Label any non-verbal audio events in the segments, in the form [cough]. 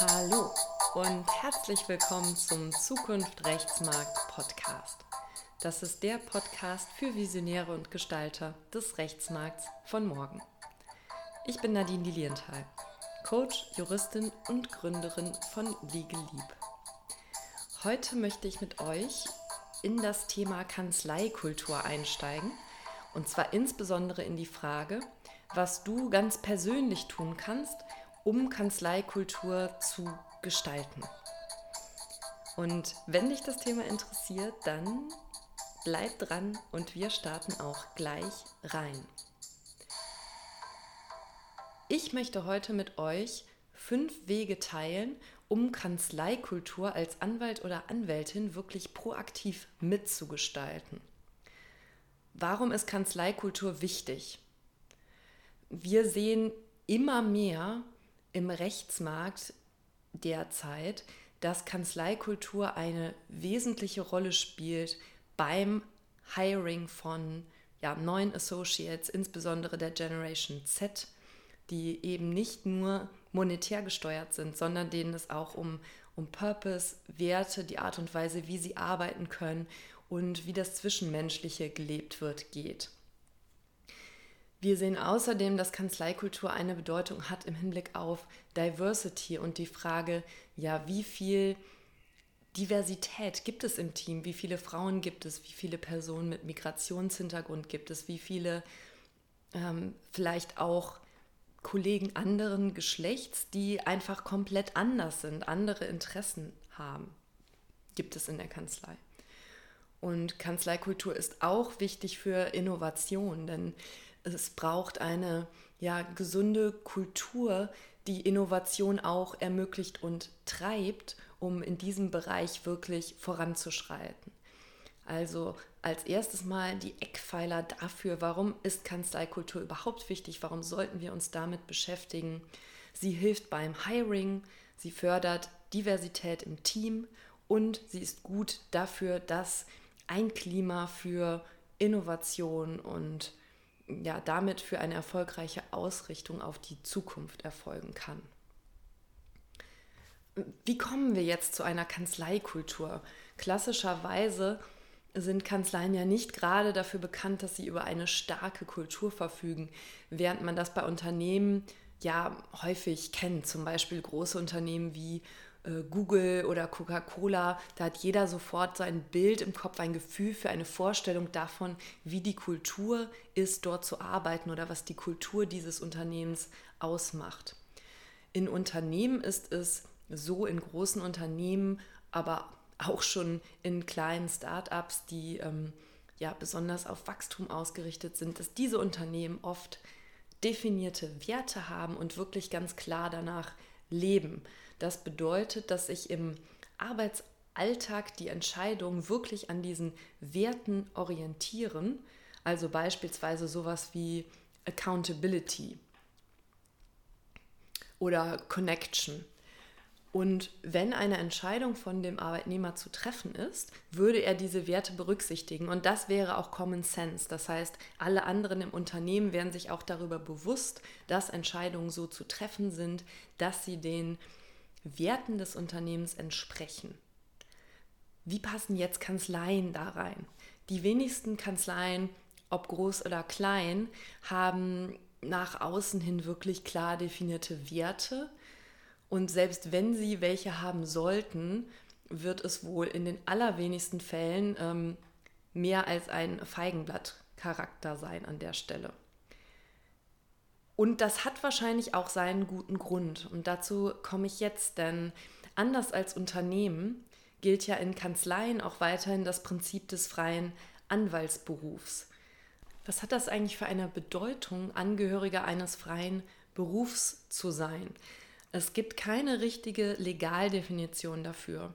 Hallo und herzlich willkommen zum Zukunft Rechtsmarkt Podcast. Das ist der Podcast für Visionäre und Gestalter des Rechtsmarkts von morgen. Ich bin Nadine Lilienthal, Coach, Juristin und Gründerin von Legal Leap. Heute möchte ich mit euch in das Thema Kanzleikultur einsteigen und zwar insbesondere in die Frage, was du ganz persönlich tun kannst, um Kanzleikultur zu gestalten. Und wenn dich das Thema interessiert, dann bleib dran und wir starten auch gleich rein. Ich möchte heute mit euch fünf Wege teilen, um Kanzleikultur als Anwalt oder Anwältin wirklich proaktiv mitzugestalten. Warum ist Kanzleikultur wichtig? Wir sehen immer mehr im Rechtsmarkt derzeit, dass Kanzleikultur eine wesentliche Rolle spielt beim Hiring von ja, neuen Associates, insbesondere der Generation Z, die eben nicht nur monetär gesteuert sind, sondern denen es auch um, um Purpose, Werte, die Art und Weise, wie sie arbeiten können und wie das Zwischenmenschliche gelebt wird, geht. Wir sehen außerdem, dass Kanzleikultur eine Bedeutung hat im Hinblick auf Diversity und die Frage, ja, wie viel Diversität gibt es im Team? Wie viele Frauen gibt es? Wie viele Personen mit Migrationshintergrund gibt es? Wie viele ähm, vielleicht auch Kollegen anderen Geschlechts, die einfach komplett anders sind, andere Interessen haben, gibt es in der Kanzlei. Und Kanzleikultur ist auch wichtig für Innovation, denn es braucht eine ja, gesunde Kultur, die Innovation auch ermöglicht und treibt, um in diesem Bereich wirklich voranzuschreiten. Also als erstes mal die Eckpfeiler dafür, warum ist Kanzleikultur überhaupt wichtig, warum sollten wir uns damit beschäftigen. Sie hilft beim Hiring, sie fördert Diversität im Team und sie ist gut dafür, dass ein Klima für Innovation und ja, damit für eine erfolgreiche Ausrichtung auf die Zukunft erfolgen kann. Wie kommen wir jetzt zu einer Kanzleikultur? Klassischerweise sind Kanzleien ja nicht gerade dafür bekannt, dass sie über eine starke Kultur verfügen, während man das bei Unternehmen ja häufig kennt. Zum Beispiel große Unternehmen wie Google oder Coca-Cola, da hat jeder sofort sein Bild im Kopf, ein Gefühl für eine Vorstellung davon, wie die Kultur ist, dort zu arbeiten oder was die Kultur dieses Unternehmens ausmacht. In Unternehmen ist es so, in großen Unternehmen, aber auch schon in kleinen Start-ups, die ähm, ja besonders auf Wachstum ausgerichtet sind, dass diese Unternehmen oft definierte Werte haben und wirklich ganz klar danach leben. Das bedeutet, dass sich im Arbeitsalltag die Entscheidungen wirklich an diesen Werten orientieren. Also beispielsweise sowas wie Accountability oder Connection. Und wenn eine Entscheidung von dem Arbeitnehmer zu treffen ist, würde er diese Werte berücksichtigen. Und das wäre auch Common Sense. Das heißt, alle anderen im Unternehmen wären sich auch darüber bewusst, dass Entscheidungen so zu treffen sind, dass sie den Werten des Unternehmens entsprechen. Wie passen jetzt Kanzleien da rein? Die wenigsten Kanzleien, ob groß oder klein, haben nach außen hin wirklich klar definierte Werte. Und selbst wenn sie welche haben sollten, wird es wohl in den allerwenigsten Fällen ähm, mehr als ein Feigenblattcharakter sein an der Stelle. Und das hat wahrscheinlich auch seinen guten Grund. Und dazu komme ich jetzt, denn anders als Unternehmen gilt ja in Kanzleien auch weiterhin das Prinzip des freien Anwaltsberufs. Was hat das eigentlich für eine Bedeutung, Angehöriger eines freien Berufs zu sein? Es gibt keine richtige Legaldefinition dafür.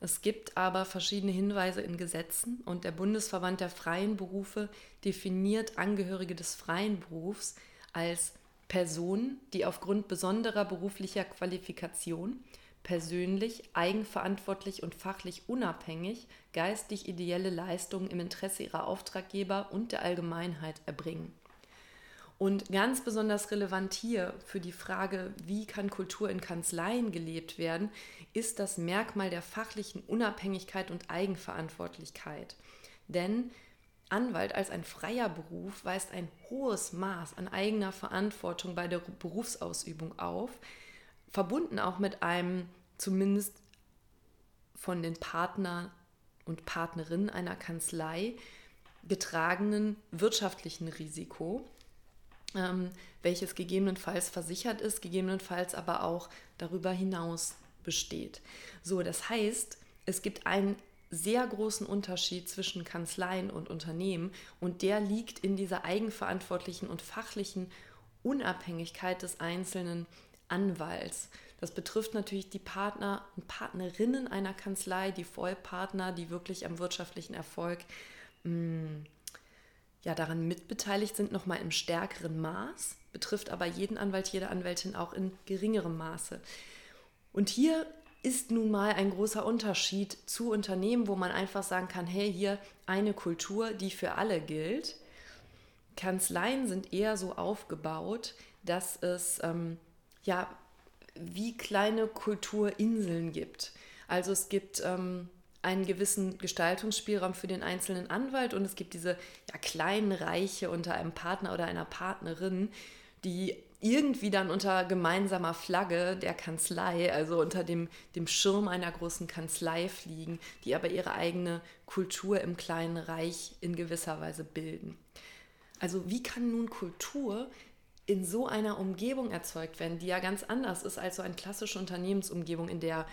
Es gibt aber verschiedene Hinweise in Gesetzen und der Bundesverband der freien Berufe definiert Angehörige des freien Berufs als Personen, die aufgrund besonderer beruflicher Qualifikation persönlich, eigenverantwortlich und fachlich unabhängig geistig ideelle Leistungen im Interesse ihrer Auftraggeber und der Allgemeinheit erbringen. Und ganz besonders relevant hier für die Frage, wie kann Kultur in Kanzleien gelebt werden, ist das Merkmal der fachlichen Unabhängigkeit und Eigenverantwortlichkeit. Denn Anwalt als ein freier Beruf weist ein hohes Maß an eigener Verantwortung bei der Berufsausübung auf, verbunden auch mit einem zumindest von den Partnern und Partnerinnen einer Kanzlei getragenen wirtschaftlichen Risiko ähm, welches gegebenenfalls versichert ist, gegebenenfalls aber auch darüber hinaus besteht. So, das heißt, es gibt einen sehr großen Unterschied zwischen Kanzleien und Unternehmen und der liegt in dieser eigenverantwortlichen und fachlichen Unabhängigkeit des einzelnen Anwalts. Das betrifft natürlich die Partner und Partnerinnen einer Kanzlei, die Vollpartner, die wirklich am wirtschaftlichen Erfolg mh, mm, ja, daran mitbeteiligt sind, nochmal im stärkeren Maß, betrifft aber jeden Anwalt, jede Anwältin auch in geringerem Maße. Und hier ist nun mal ein großer Unterschied zu Unternehmen, wo man einfach sagen kann, hey, hier eine Kultur, die für alle gilt. Kanzleien sind eher so aufgebaut, dass es ähm, ja wie kleine Kulturinseln gibt. Also es gibt ähm, einen gewissen Gestaltungsspielraum für den einzelnen Anwalt und es gibt diese ja, kleinen Reiche unter einem Partner oder einer Partnerin, die irgendwie dann unter gemeinsamer Flagge der Kanzlei, also unter dem, dem Schirm einer großen Kanzlei fliegen, die aber ihre eigene Kultur im kleinen Reich in gewisser Weise bilden. Also wie kann nun Kultur in so einer Umgebung erzeugt werden, die ja ganz anders ist als so eine klassische Unternehmensumgebung, in der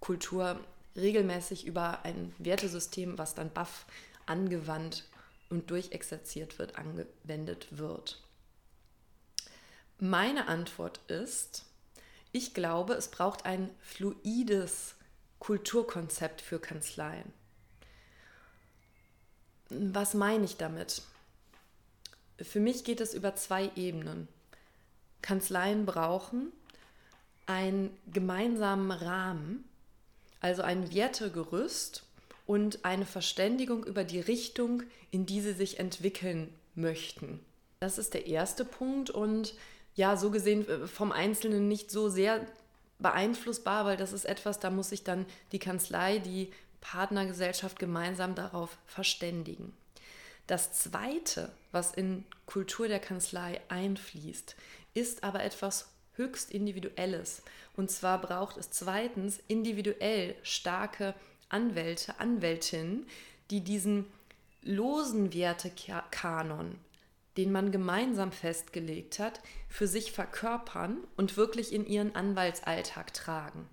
Kultur regelmäßig über ein Wertesystem, was dann BAF angewandt und durchexerziert wird, angewendet wird. Meine Antwort ist, ich glaube, es braucht ein fluides Kulturkonzept für Kanzleien. Was meine ich damit? Für mich geht es über zwei Ebenen. Kanzleien brauchen einen gemeinsamen Rahmen, also ein Wertegerüst und eine Verständigung über die Richtung, in die sie sich entwickeln möchten. Das ist der erste Punkt und ja, so gesehen äh, vom Einzelnen nicht so sehr beeinflussbar, weil das ist etwas, da muss sich dann die Kanzlei, die Partnergesellschaft gemeinsam darauf verständigen. Das Zweite, was in Kultur der Kanzlei einfließt, ist aber etwas höchst Individuelles. Und zwar braucht es zweitens individuell starke Anwälte, Anwältinnen, die diesen losen Wertekanon, den man gemeinsam festgelegt hat, für sich verkörpern und wirklich in ihren Anwaltsalltag tragen.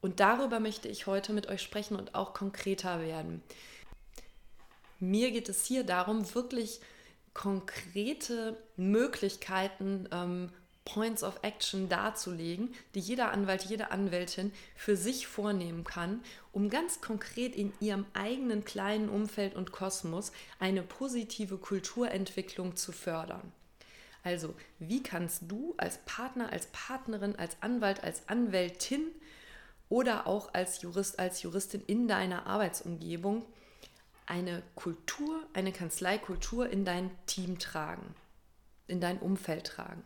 Und darüber möchte ich heute mit euch sprechen und auch konkreter werden. Mir geht es hier darum, wirklich konkrete Möglichkeiten ähm, Points of Action darzulegen, die jeder Anwalt, jede Anwältin für sich vornehmen kann, um ganz konkret in ihrem eigenen kleinen Umfeld und Kosmos eine positive Kulturentwicklung zu fördern. Also, wie kannst du als Partner, als Partnerin, als Anwalt, als Anwältin oder auch als Jurist, als Juristin in deiner Arbeitsumgebung eine Kultur, eine Kanzleikultur in dein Team tragen, in dein Umfeld tragen?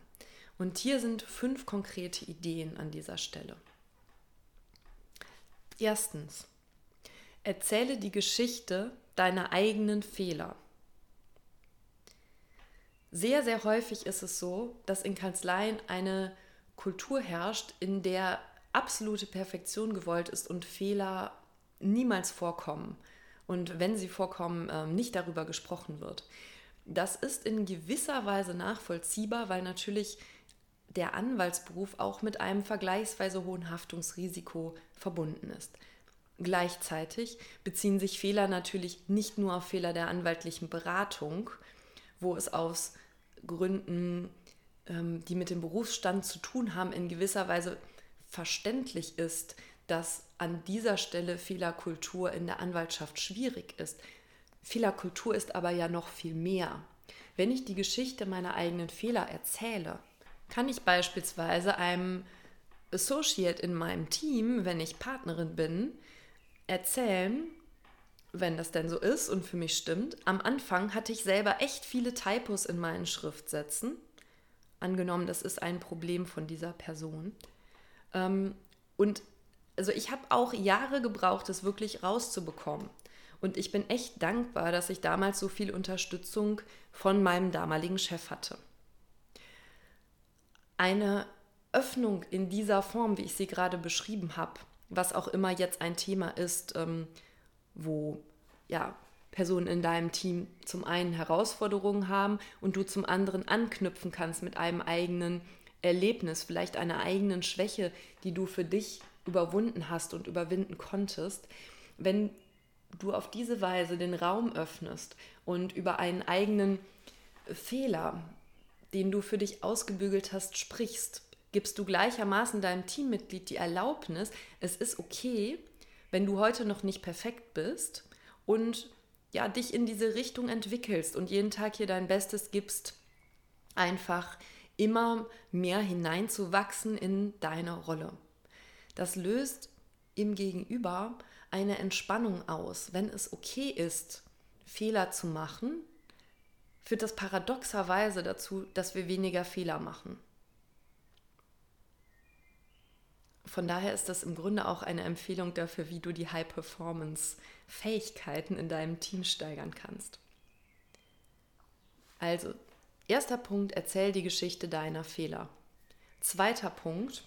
Und hier sind fünf konkrete Ideen an dieser Stelle. Erstens, erzähle die Geschichte deiner eigenen Fehler. Sehr, sehr häufig ist es so, dass in Kanzleien eine Kultur herrscht, in der absolute Perfektion gewollt ist und Fehler niemals vorkommen. Und wenn sie vorkommen, ähm, nicht darüber gesprochen wird. Das ist in gewisser Weise nachvollziehbar, weil natürlich der Anwaltsberuf auch mit einem vergleichsweise hohen Haftungsrisiko verbunden ist. Gleichzeitig beziehen sich Fehler natürlich nicht nur auf Fehler der anwaltlichen Beratung, wo es aus Gründen, ähm, die mit dem Berufsstand zu tun haben, in gewisser Weise verständlich ist, dass an dieser Stelle Fehlerkultur in der Anwaltschaft schwierig ist. Fehlerkultur ist aber ja noch viel mehr. Wenn ich die Geschichte meiner eigenen Fehler erzähle, kann ich beispielsweise einem Associate in meinem Team, wenn ich Partnerin bin, erzählen, wenn das denn so ist und für mich stimmt, am Anfang hatte ich selber echt viele Typos in meinen Schriftsätzen. Angenommen, das ist ein Problem von dieser Person. Ähm, und also ich habe auch Jahre gebraucht, das wirklich rauszubekommen. Und ich bin echt dankbar, dass ich damals so viel Unterstützung von meinem damaligen Chef hatte. Eine Öffnung in dieser Form, wie ich sie gerade beschrieben habe, was auch immer jetzt ein Thema ist, ähm, wo ja, Personen in deinem Team zum einen Herausforderungen haben und du zum anderen anknüpfen kannst mit einem eigenen Erlebnis, vielleicht einer eigenen Schwäche, die du für dich überwunden hast und überwinden konntest. Wenn du auf diese Weise den Raum öffnest und über einen eigenen Fehler, den du für dich ausgebügelt hast, sprichst, gibst du gleichermaßen deinem Teammitglied die Erlaubnis, es ist okay, wenn du heute noch nicht perfekt bist und ja, dich in diese Richtung entwickelst und jeden Tag hier dein Bestes gibst, einfach immer mehr hineinzuwachsen in deine Rolle. Das löst im Gegenüber eine Entspannung aus. Wenn es okay ist, Fehler zu machen, führt das paradoxerweise dazu, dass wir weniger Fehler machen. Von daher ist das im Grunde auch eine Empfehlung dafür, wie du die High-Performance-Fähigkeiten in deinem Team steigern kannst. Also, erster Punkt, erzähl die Geschichte deiner Fehler. Zweiter Punkt,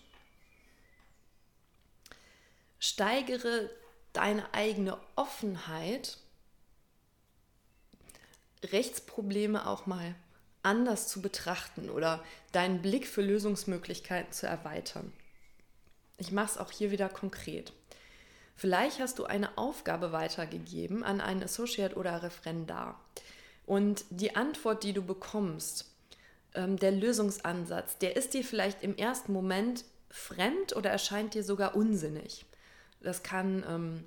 steigere deine eigene Offenheit, Rechtsprobleme auch mal anders zu betrachten oder deinen Blick für Lösungsmöglichkeiten zu erweitern. Ich mache es auch hier wieder konkret. Vielleicht hast du eine Aufgabe weitergegeben an einen Associate oder Referendar. Und die Antwort, die du bekommst, ähm, der Lösungsansatz, der ist dir vielleicht im ersten Moment fremd oder erscheint dir sogar unsinnig. Das kann ähm,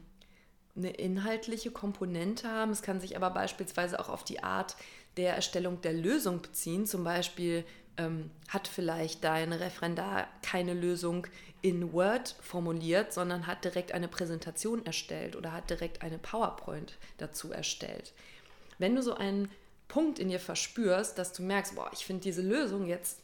eine inhaltliche Komponente haben, es kann sich aber beispielsweise auch auf die Art der Erstellung der Lösung beziehen. Zum Beispiel ähm, hat vielleicht dein Referendar keine Lösung in Word formuliert, sondern hat direkt eine Präsentation erstellt oder hat direkt eine PowerPoint dazu erstellt. Wenn du so einen Punkt in dir verspürst, dass du merkst, boah, ich finde diese Lösung jetzt,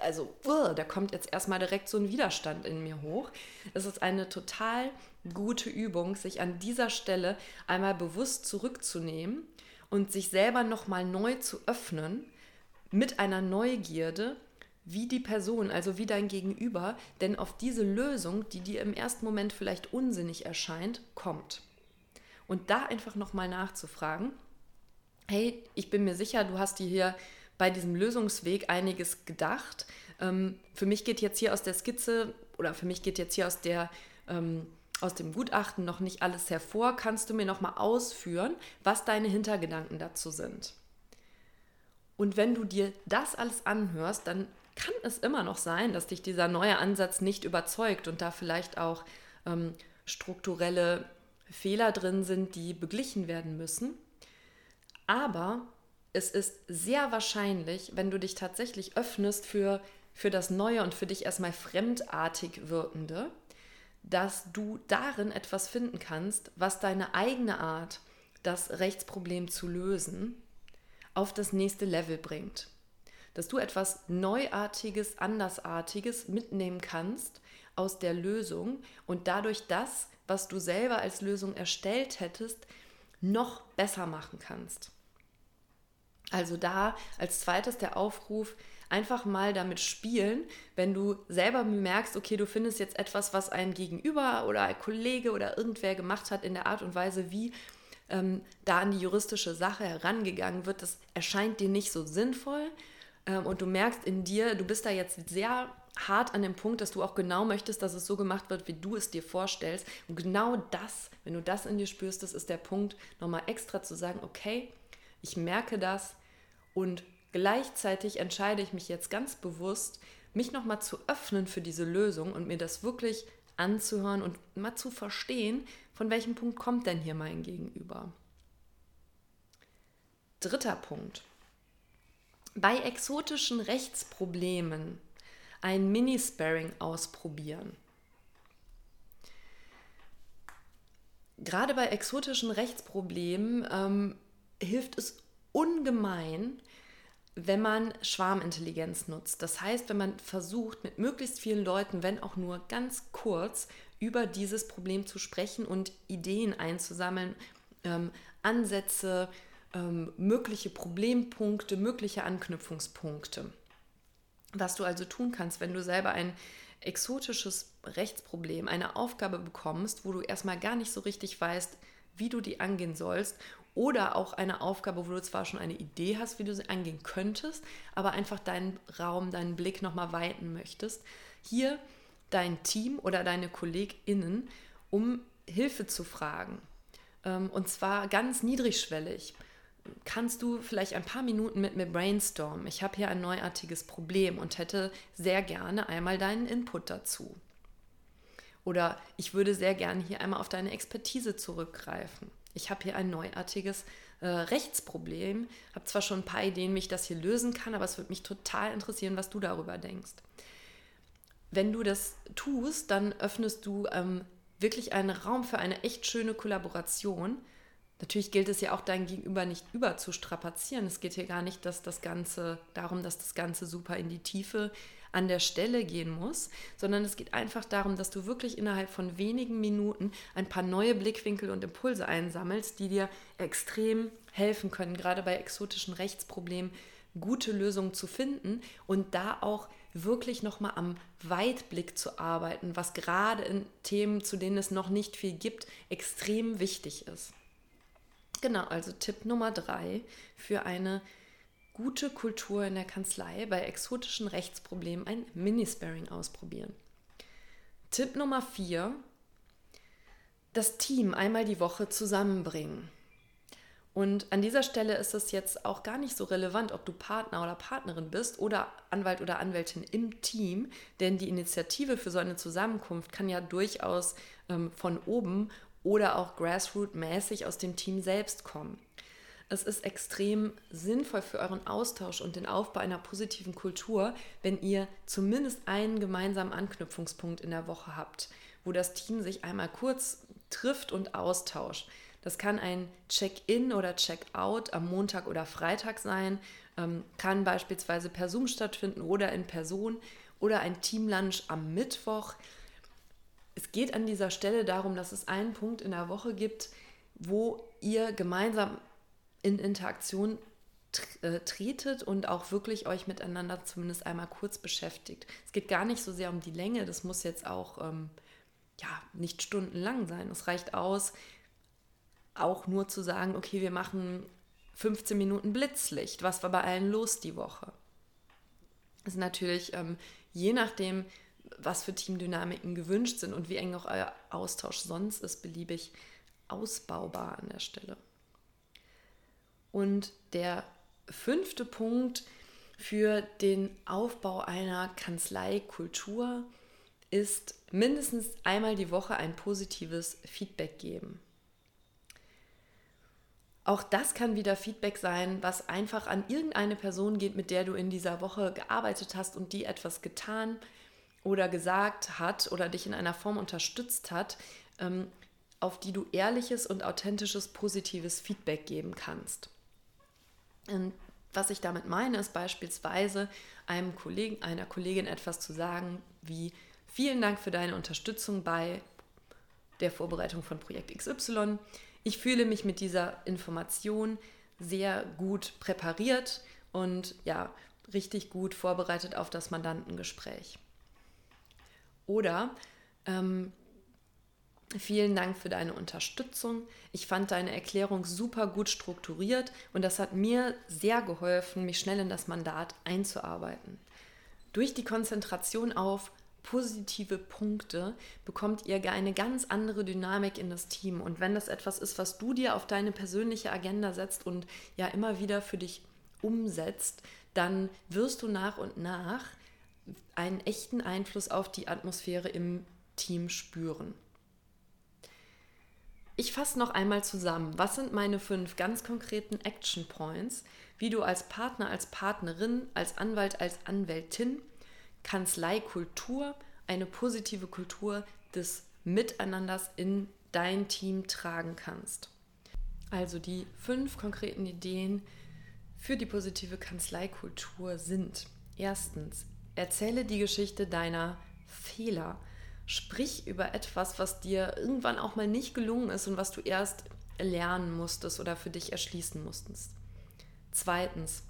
also, uh, da kommt jetzt erstmal direkt so ein Widerstand in mir hoch. Das ist eine total gute Übung, sich an dieser Stelle einmal bewusst zurückzunehmen und sich selber nochmal neu zu öffnen mit einer Neugierde, wie die Person, also wie dein Gegenüber, denn auf diese Lösung, die dir im ersten Moment vielleicht unsinnig erscheint, kommt. Und da einfach nochmal nachzufragen, hey, ich bin mir sicher, du hast dir hier bei diesem Lösungsweg einiges gedacht. Ähm, für mich geht jetzt hier aus der Skizze oder für mich geht jetzt hier aus der ähm, aus dem Gutachten noch nicht alles hervor. Kannst du mir noch mal ausführen, was deine Hintergedanken dazu sind? Und wenn du dir das alles anhörst, dann kann es immer noch sein, dass dich dieser neue Ansatz nicht überzeugt und da vielleicht auch ähm, strukturelle Fehler drin sind, die beglichen werden müssen. Aber es ist sehr wahrscheinlich, wenn du dich tatsächlich öffnest für, für das Neue und für dich erstmal fremdartig wirkende, dass du darin etwas finden kannst, was deine eigene Art, das Rechtsproblem zu lösen, auf das nächste Level bringt. Dass du etwas Neuartiges, Andersartiges mitnehmen kannst aus der Lösung und dadurch das, was du selber als Lösung erstellt hättest, noch besser machen kannst. Also da als zweites der Aufruf, einfach mal damit spielen, wenn du selber merkst, okay, du findest jetzt etwas, was ein Gegenüber oder ein Kollege oder irgendwer gemacht hat in der Art und Weise, wie ähm, da an die juristische Sache herangegangen wird, das erscheint dir nicht so sinnvoll. Ähm, und du merkst in dir, du bist da jetzt sehr hart an dem Punkt, dass du auch genau möchtest, dass es so gemacht wird, wie du es dir vorstellst. Und genau das, wenn du das in dir spürst, das ist der Punkt, nochmal extra zu sagen, okay, ich merke das und gleichzeitig entscheide ich mich jetzt ganz bewusst, mich nochmal zu öffnen für diese Lösung und mir das wirklich anzuhören und mal zu verstehen, von welchem Punkt kommt denn hier mein Gegenüber. Dritter Punkt. Bei exotischen Rechtsproblemen ein Mini-Sparring ausprobieren. gerade bei exotischen Rechtsproblemen ähm, hilft es ungemein, wenn man Schwarmintelligenz nutzt. Das heißt, wenn man versucht, mit möglichst vielen Leuten, wenn auch nur ganz kurz, über dieses Problem zu sprechen und Ideen einzusammeln, ähm, Ansätze, ähm, mögliche Problempunkte, mögliche Anknüpfungspunkte. Was du also tun kannst, wenn du selber ein exotisches Rechtsproblem, eine Aufgabe bekommst, wo du erstmal gar nicht so richtig weißt, wie du die angehen sollst oder auch eine Aufgabe, wo du zwar schon eine Idee hast, wie du sie angehen könntest, aber einfach deinen Raum, deinen Blick nochmal weiten möchtest, hier dein Team oder deine KollegInnen um Hilfe zu fragen. Ähm, und zwar ganz niedrigschwellig kannst du vielleicht ein paar Minuten mit mir brainstormen? Ich habe hier ein neuartiges Problem und hätte sehr gerne einmal deinen Input dazu. Oder ich würde sehr gerne hier einmal auf deine Expertise zurückgreifen. Ich habe hier ein neuartiges äh, Rechtsproblem, habe zwar schon ein paar Ideen, wie ich das hier lösen kann, aber es würde mich total interessieren, was du darüber denkst. Wenn du das tust, dann öffnest du ähm, wirklich einen Raum für eine echt schöne Kollaboration, Natürlich gilt es ja auch dein Gegenüber nicht überzustrapazieren. Es geht hier gar nicht, dass das Ganze darum, dass das Ganze super in die Tiefe an der Stelle gehen muss, sondern es geht einfach darum, dass du wirklich innerhalb von wenigen Minuten ein paar neue Blickwinkel und Impulse einsammelst, die dir extrem helfen können, gerade bei exotischen Rechtsproblemen gute Lösungen zu finden und da auch wirklich nochmal am Weitblick zu arbeiten, was gerade in Themen, zu denen es noch nicht viel gibt, extrem wichtig ist. Genau, also Tipp Nummer drei für eine gute Kultur in der Kanzlei bei exotischen Rechtsproblemen ein Minisparing ausprobieren. Tipp Nummer vier, das Team einmal die Woche zusammenbringen. Und an dieser Stelle ist es jetzt auch gar nicht so relevant, ob du Partner oder Partnerin bist oder Anwalt oder Anwältin im Team, denn die Initiative für so eine Zusammenkunft kann ja durchaus ähm, von oben oder auch grassroot-mäßig aus dem Team selbst kommen. Es ist extrem sinnvoll für euren Austausch und den Aufbau einer positiven Kultur, wenn ihr zumindest einen gemeinsamen Anknüpfungspunkt in der Woche habt, wo das Team sich einmal kurz trifft und austauscht. Das kann ein Check-in oder Check-out am Montag oder Freitag sein, ähm, kann beispielsweise per Zoom stattfinden oder in Person oder ein Teamlunch am Mittwoch es geht an dieser Stelle darum, dass es einen Punkt in der Woche gibt, wo ihr gemeinsam in Interaktion äh, tretet und auch wirklich euch miteinander zumindest einmal kurz beschäftigt. Es geht gar nicht so sehr um die Länge, das muss jetzt auch ähm, ja, nicht stundenlang sein. Es reicht aus, auch nur zu sagen, okay, wir machen 15 Minuten Blitzlicht. Was war bei allen los die Woche? Das ist natürlich ähm, je nachdem, was für Teamdynamiken gewünscht sind und wie eng auch euer Austausch sonst ist, beliebig ausbaubar an der Stelle. Und der fünfte Punkt für den Aufbau einer Kanzleikultur ist mindestens einmal die Woche ein positives Feedback geben. Auch das kann wieder Feedback sein, was einfach an irgendeine Person geht, mit der du in dieser Woche gearbeitet hast und die etwas getan oder gesagt hat oder dich in einer Form unterstützt hat, ähm, auf die du ehrliches und authentisches positives Feedback geben kannst. Und was ich damit meine, ist beispielsweise einem Kollegen, einer Kollegin etwas zu sagen, wie vielen Dank für deine Unterstützung bei der Vorbereitung von Projekt XY. Ich fühle mich mit dieser Information sehr gut präpariert und ja, richtig gut vorbereitet auf das Mandantengespräch. Oder ähm, vielen Dank für deine Unterstützung. Ich fand deine Erklärung super gut strukturiert und das hat mir sehr geholfen, mich schnell in das Mandat einzuarbeiten. Durch die Konzentration auf positive Punkte bekommt ihr eine ganz andere Dynamik in das Team. Und wenn das etwas ist, was du dir auf deine persönliche Agenda setzt und ja immer wieder für dich umsetzt, dann wirst du nach und nach einen echten Einfluss auf die Atmosphäre im Team spüren. Ich fasse noch einmal zusammen, was sind meine fünf ganz konkreten Action Points, wie du als Partner, als Partnerin, als Anwalt, als Anwältin Kanzleikultur, eine positive Kultur des Miteinanders in dein Team tragen kannst. Also die fünf konkreten Ideen für die positive Kanzleikultur sind erstens, erzähle die Geschichte deiner Fehler. Sprich über etwas, was dir irgendwann auch mal nicht gelungen ist und was du erst lernen musstest oder für dich erschließen musstest. Zweitens,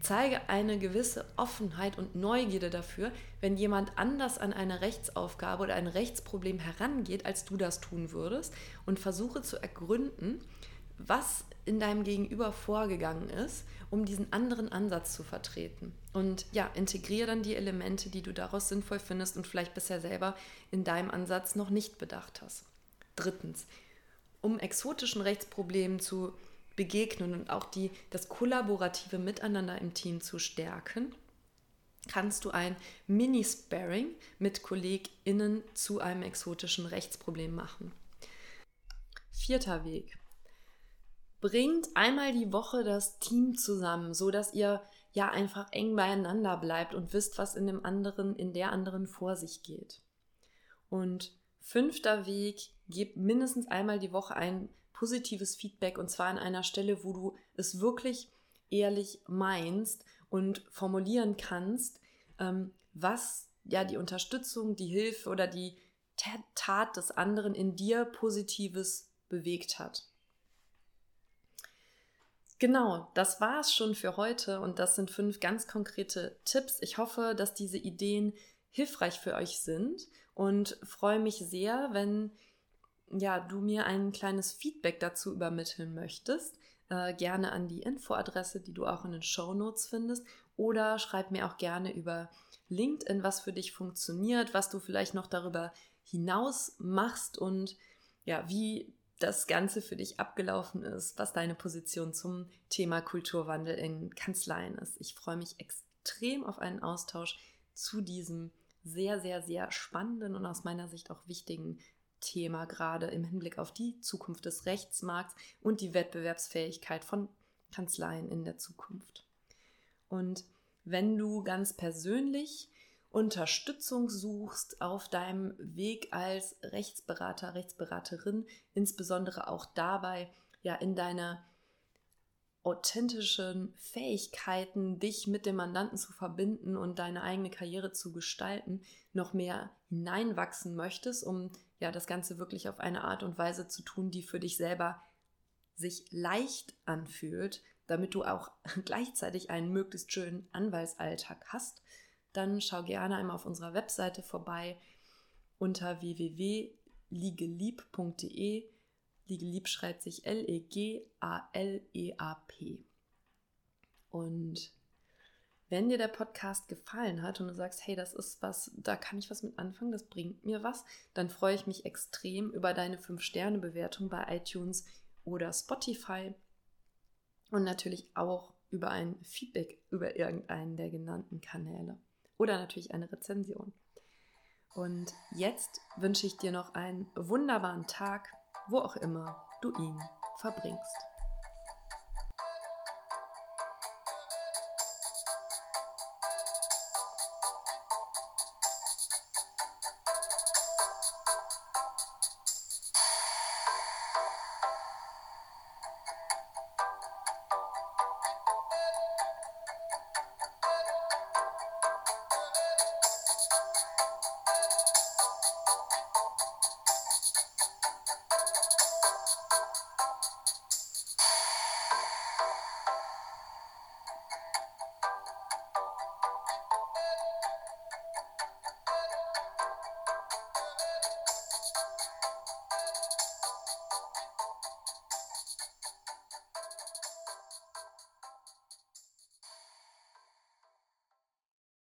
zeige eine gewisse Offenheit und Neugierde dafür, wenn jemand anders an eine Rechtsaufgabe oder ein Rechtsproblem herangeht, als du das tun würdest und versuche zu ergründen, was in deinem Gegenüber vorgegangen ist, um diesen anderen Ansatz zu vertreten. Und ja, integriere dann die Elemente, die du daraus sinnvoll findest und vielleicht bisher selber in deinem Ansatz noch nicht bedacht hast. Drittens, um exotischen Rechtsproblemen zu begegnen und auch die, das kollaborative Miteinander im Team zu stärken, kannst du ein Mini-Sparring mit KollegInnen zu einem exotischen Rechtsproblem machen. Vierter Weg bringt einmal die Woche das Team zusammen, so dass ihr ja einfach eng beieinander bleibt und wisst, was in dem anderen, in der anderen vor sich geht. Und fünfter Weg, gebt mindestens einmal die Woche ein positives Feedback und zwar an einer Stelle, wo du es wirklich ehrlich meinst und formulieren kannst, ähm, was ja die Unterstützung, die Hilfe oder die Tat des anderen in dir Positives bewegt hat. Genau, das war es schon für heute und das sind fünf ganz konkrete Tipps. Ich hoffe, dass diese Ideen hilfreich für euch sind und freue mich sehr, wenn ja, du mir ein kleines Feedback dazu übermitteln möchtest. Äh, gerne an die Infoadresse, die du auch in den Show Notes findest, oder schreib mir auch gerne über LinkedIn, was für dich funktioniert, was du vielleicht noch darüber hinaus machst und ja, wie das Ganze für dich abgelaufen ist, was deine Position zum Thema Kulturwandel in Kanzleien ist. Ich freue mich extrem auf einen Austausch zu diesem sehr, sehr, sehr spannenden und aus meiner Sicht auch wichtigen Thema, gerade im Hinblick auf die Zukunft des Rechtsmarkts und die Wettbewerbsfähigkeit von Kanzleien in der Zukunft. Und wenn du ganz persönlich Unterstützung suchst auf deinem Weg als Rechtsberater, Rechtsberaterin, insbesondere auch dabei, ja, in deiner authentischen Fähigkeiten, dich mit dem Mandanten zu verbinden und deine eigene Karriere zu gestalten, noch mehr hineinwachsen möchtest, um ja das Ganze wirklich auf eine Art und Weise zu tun, die für dich selber sich leicht anfühlt, damit du auch [laughs] gleichzeitig einen möglichst schönen Anwaltsalltag hast dann schau gerne einmal auf unserer Webseite vorbei unter www.liegelieb.de. Liegelieb schreibt sich L-E-G-A-L-E-A-P. Und wenn dir der Podcast gefallen hat und du sagst, hey, das ist was, da kann ich was mit anfangen, das bringt mir was, dann freue ich mich extrem über deine 5-Sterne-Bewertung bei iTunes oder Spotify und natürlich auch über ein Feedback über irgendeinen der genannten Kanäle oder natürlich eine Rezension. Und jetzt wünsche ich dir noch einen wunderbaren Tag, wo auch immer du ihn verbringst.